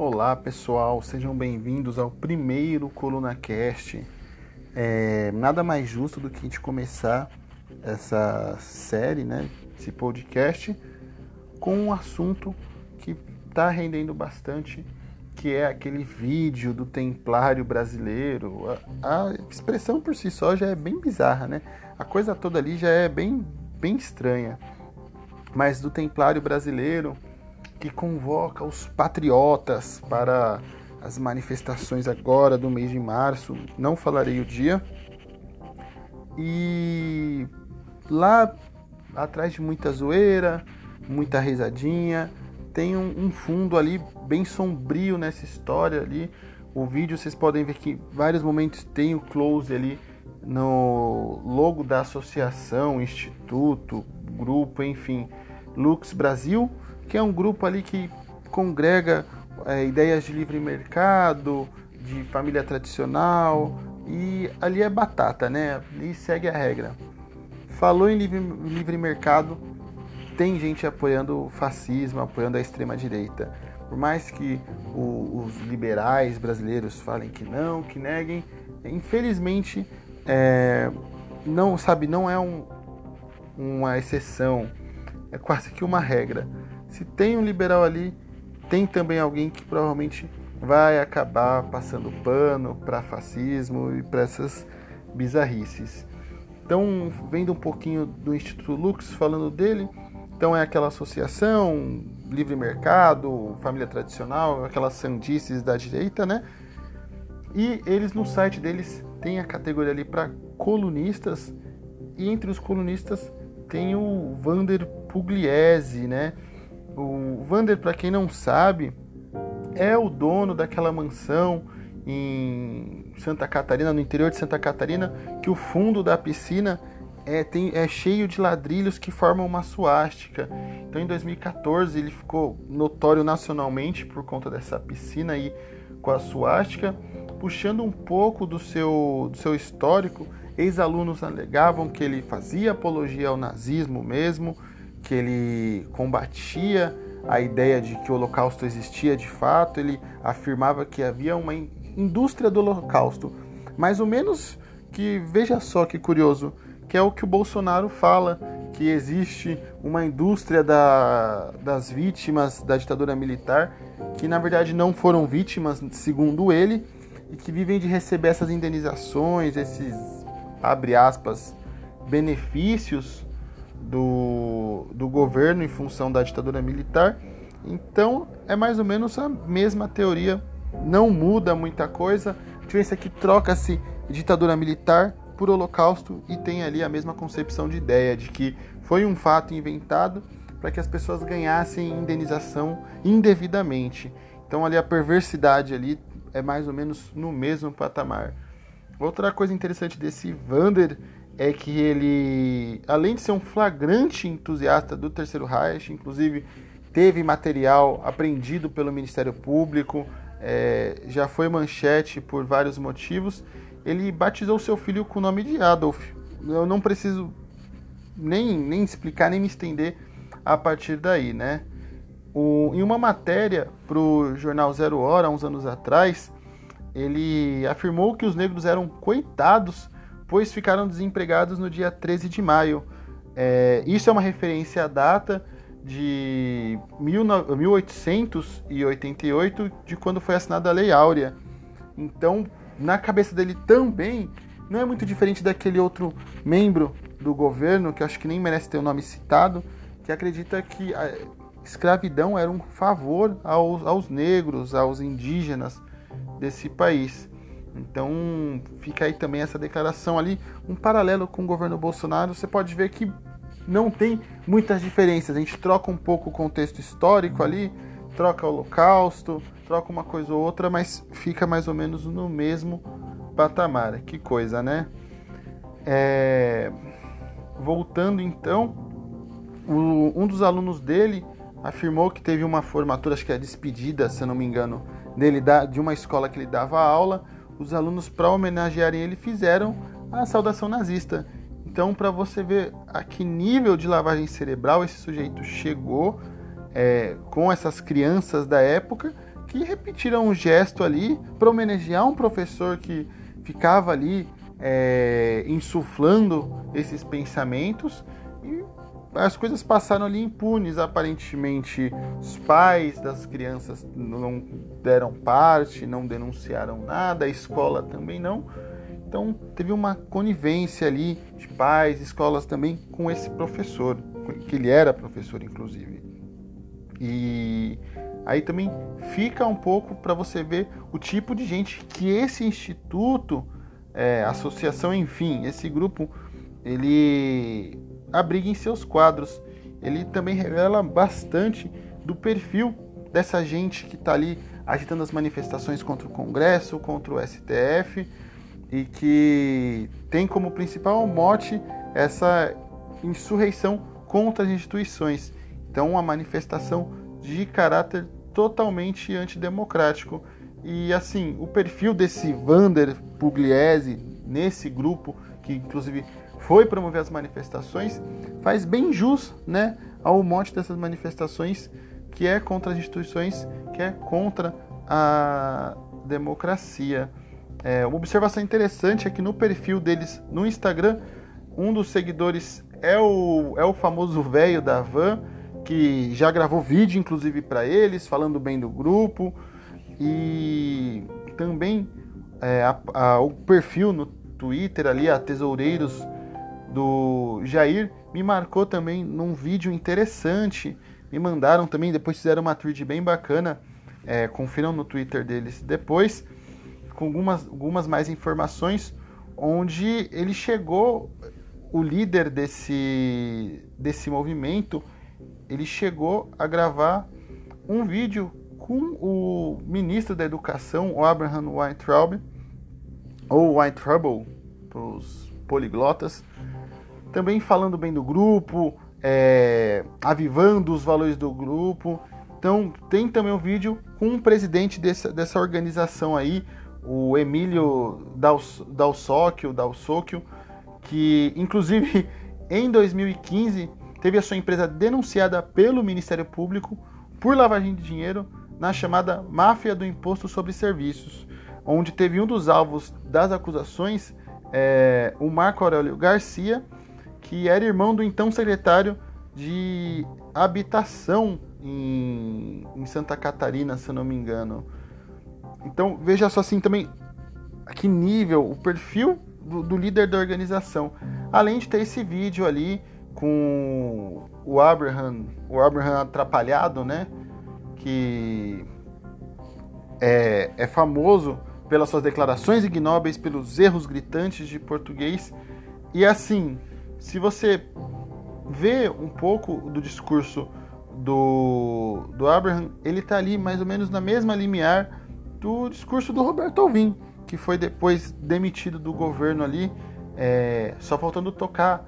Olá pessoal, sejam bem-vindos ao primeiro Coluna Cast. É, nada mais justo do que a gente começar essa série, né, esse podcast, com um assunto que está rendendo bastante, que é aquele vídeo do Templário brasileiro. A, a expressão por si só já é bem bizarra, né? A coisa toda ali já é bem, bem estranha. Mas do Templário brasileiro que convoca os patriotas para as manifestações agora do mês de março. Não falarei o dia. E lá atrás de muita zoeira, muita risadinha, tem um, um fundo ali bem sombrio nessa história ali. O vídeo vocês podem ver que em vários momentos tem o close ali no logo da associação, instituto, grupo, enfim, Lux Brasil que é um grupo ali que congrega é, ideias de livre mercado, de família tradicional, e ali é batata, né? E segue a regra. Falou em livre, livre mercado, tem gente apoiando o fascismo, apoiando a extrema-direita. Por mais que o, os liberais brasileiros falem que não, que neguem, infelizmente, é, não sabe, não é um, uma exceção, é quase que uma regra. Se tem um liberal ali, tem também alguém que provavelmente vai acabar passando pano para fascismo e para essas bizarrices. Então, vendo um pouquinho do Instituto Lux, falando dele, então é aquela associação, livre mercado, família tradicional, aquelas sandices da direita, né? E eles no site deles tem a categoria ali para colunistas, e entre os colunistas tem o Vander Pugliese, né? O Vander, para quem não sabe, é o dono daquela mansão em Santa Catarina, no interior de Santa Catarina, que o fundo da piscina é, tem, é cheio de ladrilhos que formam uma suástica. Então, em 2014, ele ficou notório nacionalmente por conta dessa piscina aí com a suástica, puxando um pouco do seu, do seu histórico. Ex-alunos alegavam que ele fazia apologia ao nazismo mesmo, que ele combatia a ideia de que o Holocausto existia de fato, ele afirmava que havia uma indústria do Holocausto, mais ou menos que, veja só que curioso, que é o que o Bolsonaro fala, que existe uma indústria da, das vítimas da ditadura militar, que na verdade não foram vítimas, segundo ele, e que vivem de receber essas indenizações, esses, abre aspas, benefícios do, do governo em função da ditadura militar. Então é mais ou menos a mesma teoria, não muda muita coisa. A diferença é que troca-se ditadura militar por holocausto e tem ali a mesma concepção de ideia de que foi um fato inventado para que as pessoas ganhassem indenização indevidamente. Então ali a perversidade ali é mais ou menos no mesmo patamar. Outra coisa interessante desse Vander é que ele, além de ser um flagrante entusiasta do Terceiro Reich, inclusive teve material apreendido pelo Ministério Público, é, já foi manchete por vários motivos, ele batizou seu filho com o nome de Adolf. Eu não preciso nem, nem explicar, nem me estender a partir daí, né? O, em uma matéria para o jornal Zero Hora, uns anos atrás, ele afirmou que os negros eram coitados pois ficaram desempregados no dia 13 de maio. É, isso é uma referência à data de 1888, de quando foi assinada a Lei Áurea. Então, na cabeça dele também, não é muito diferente daquele outro membro do governo, que acho que nem merece ter o nome citado, que acredita que a escravidão era um favor aos, aos negros, aos indígenas desse país. Então fica aí também essa declaração ali, um paralelo com o governo Bolsonaro. Você pode ver que não tem muitas diferenças. A gente troca um pouco o contexto histórico ali, troca o holocausto, troca uma coisa ou outra, mas fica mais ou menos no mesmo patamar. Que coisa, né? É... Voltando então, o... um dos alunos dele afirmou que teve uma formatura, acho que é despedida, se eu não me engano, dele de uma escola que ele dava aula os alunos, para homenagearem ele, fizeram a saudação nazista. Então, para você ver a que nível de lavagem cerebral esse sujeito chegou é, com essas crianças da época, que repetiram um gesto ali para homenagear um professor que ficava ali é, insuflando esses pensamentos e as coisas passaram ali impunes. Aparentemente, os pais das crianças não deram parte, não denunciaram nada, a escola também não. Então, teve uma conivência ali de pais, escolas também com esse professor, que ele era professor, inclusive. E aí também fica um pouco para você ver o tipo de gente que esse instituto, é, associação, enfim, esse grupo, ele abriga em seus quadros. Ele também revela bastante do perfil dessa gente que está ali agitando as manifestações contra o Congresso, contra o STF e que tem como principal mote essa insurreição contra as instituições. Então, uma manifestação de caráter totalmente antidemocrático. E assim, o perfil desse Vander Pugliese nesse grupo, que inclusive foi promover as manifestações, faz bem jus né, ao monte dessas manifestações que é contra as instituições, que é contra a democracia. É, uma observação interessante é que no perfil deles no Instagram, um dos seguidores é o, é o famoso velho da van, que já gravou vídeo inclusive para eles, falando bem do grupo. E também é, a, a, o perfil no Twitter ali, a Tesoureiros do Jair, me marcou também num vídeo interessante. Me mandaram também, depois fizeram uma tweet bem bacana. É, confiram no Twitter deles depois, com algumas, algumas mais informações, onde ele chegou, o líder desse, desse movimento, ele chegou a gravar um vídeo com o ministro da Educação, o Abraham Weintraub, ou Weintraub, para os poliglotas, também falando bem do grupo, é, avivando os valores do grupo. Então tem também um vídeo com o presidente dessa, dessa organização aí, o Emílio Dalsóquio, Dalsóquio, que inclusive em 2015 teve a sua empresa denunciada pelo Ministério Público por lavagem de dinheiro na chamada máfia do imposto sobre serviços, onde teve um dos alvos das acusações, é, o Marco Aurélio Garcia, que era irmão do então secretário de habitação em, em Santa Catarina, se eu não me engano. Então veja só assim também a que nível, o perfil do, do, líder da organização. Além de ter esse vídeo ali com o Abraham, o Abraham atrapalhado, né? Que é, é famoso pelas suas declarações ignóbeis, pelos erros gritantes de português. E assim, se você vê um pouco do discurso do, do Abraham, ele está ali mais ou menos na mesma limiar do discurso do Roberto Alvim, que foi depois demitido do governo ali, é, só faltando tocar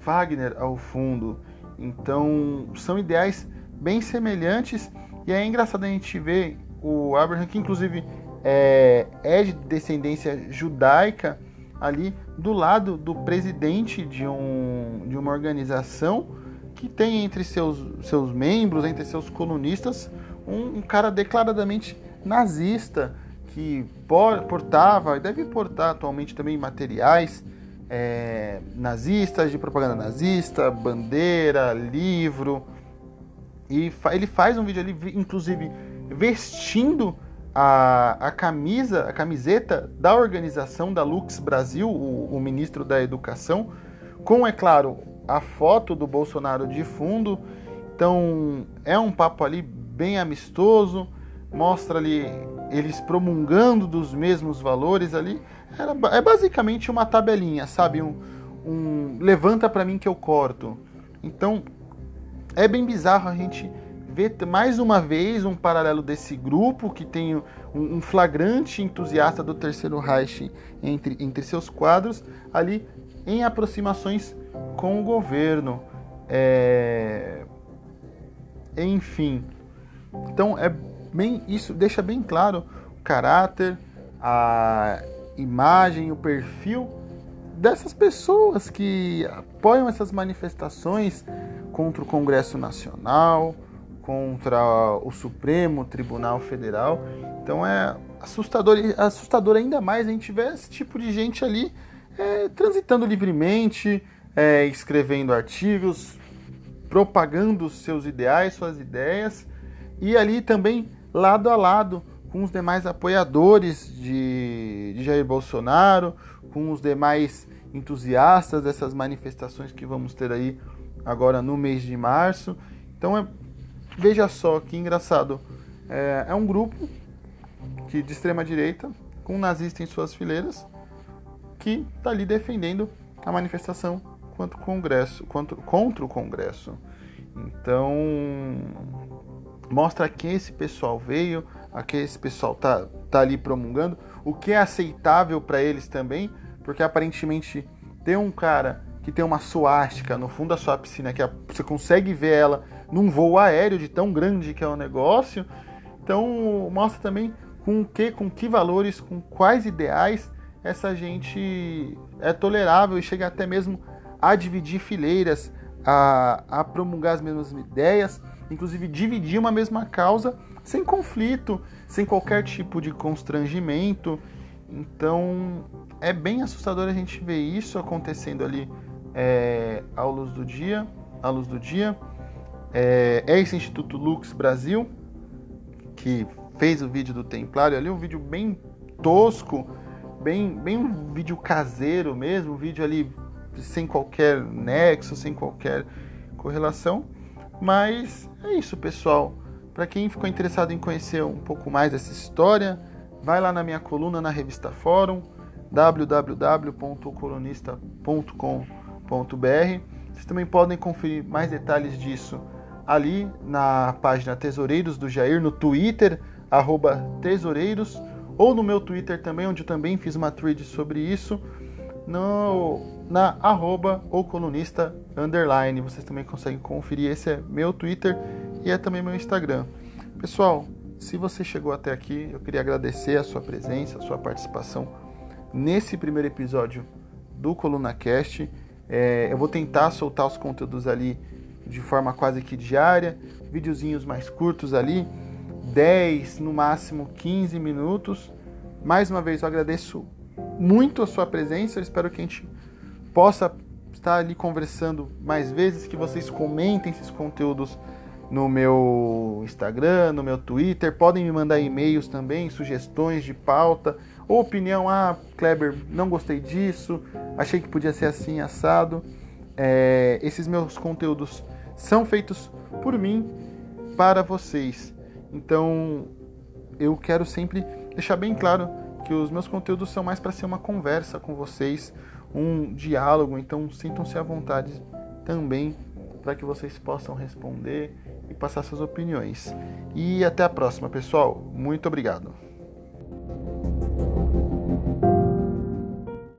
Wagner ao fundo. Então, são ideais bem semelhantes e é engraçado a gente ver o Abraham, que inclusive é, é de descendência judaica, ali do lado do presidente de, um, de uma organização que tem entre seus, seus membros, entre seus colunistas, um, um cara declaradamente nazista que portava e deve portar atualmente também materiais é, nazistas, de propaganda nazista, bandeira, livro. E fa ele faz um vídeo ali, inclusive, vestindo a, a camisa, a camiseta da organização da Lux Brasil, o, o ministro da Educação, com, é claro, a foto do Bolsonaro de fundo. Então é um papo ali bem amistoso, mostra ali eles promulgando dos mesmos valores ali. Era, é basicamente uma tabelinha, sabe? Um, um levanta para mim que eu corto. Então é bem bizarro a gente ver mais uma vez um paralelo desse grupo que tem um, flagrante entusiasta do Terceiro Reich entre, entre seus quadros, ali em aproximações com o governo. É... Enfim. Então é bem isso deixa bem claro o caráter, a imagem, o perfil dessas pessoas que apoiam essas manifestações contra o Congresso Nacional, contra o Supremo Tribunal Federal. Então é assustador, assustador ainda mais a gente ver esse tipo de gente ali é, transitando livremente, é, escrevendo artigos, propagando seus ideais, suas ideias, e ali também lado a lado com os demais apoiadores de, de Jair Bolsonaro, com os demais entusiastas dessas manifestações que vamos ter aí agora no mês de março. Então é, veja só que engraçado. É, é um grupo que, de extrema direita, com um nazista em suas fileiras, que está ali defendendo a manifestação contra o Congresso, contra, contra o Congresso. Então mostra a que esse pessoal veio, a que esse pessoal tá, tá ali promulgando, o que é aceitável para eles também, porque aparentemente tem um cara que tem uma suástica no fundo da sua piscina, que você consegue ver ela num voo aéreo de tão grande que é o negócio. Então mostra também com que, com que valores, com quais ideais essa gente é tolerável e chega até mesmo a dividir fileiras, a, a promulgar as mesmas ideias, inclusive dividir uma mesma causa sem conflito, sem qualquer tipo de constrangimento. Então é bem assustador a gente ver isso acontecendo ali é, à luz do dia, à luz do dia. É, é esse Instituto Lux Brasil que fez o vídeo do Templário ali, um vídeo bem tosco, bem, bem um vídeo caseiro mesmo, um vídeo ali sem qualquer nexo, sem qualquer correlação. Mas é isso, pessoal. Para quem ficou interessado em conhecer um pouco mais dessa história, vai lá na minha coluna na revista Fórum, www.colunista.com.br. Vocês também podem conferir mais detalhes disso ali na página Tesoureiros do Jair, no Twitter, arroba Tesoureiros, ou no meu Twitter também, onde eu também fiz uma thread sobre isso, no, na arroba ou colunista underline. Vocês também conseguem conferir. Esse é meu Twitter e é também meu Instagram. Pessoal, se você chegou até aqui, eu queria agradecer a sua presença, a sua participação nesse primeiro episódio do Coluna Cast. É, eu vou tentar soltar os conteúdos ali de forma quase que diária, videozinhos mais curtos ali, 10, no máximo 15 minutos. Mais uma vez eu agradeço muito a sua presença, eu espero que a gente possa estar ali conversando mais vezes, que vocês comentem esses conteúdos no meu Instagram, no meu Twitter, podem me mandar e-mails também, sugestões de pauta, ou opinião, ah, Kleber, não gostei disso, achei que podia ser assim, assado. É, esses meus conteúdos são feitos por mim para vocês. Então, eu quero sempre deixar bem claro que os meus conteúdos são mais para ser uma conversa com vocês, um diálogo, então sintam-se à vontade também para que vocês possam responder e passar suas opiniões. E até a próxima, pessoal. Muito obrigado.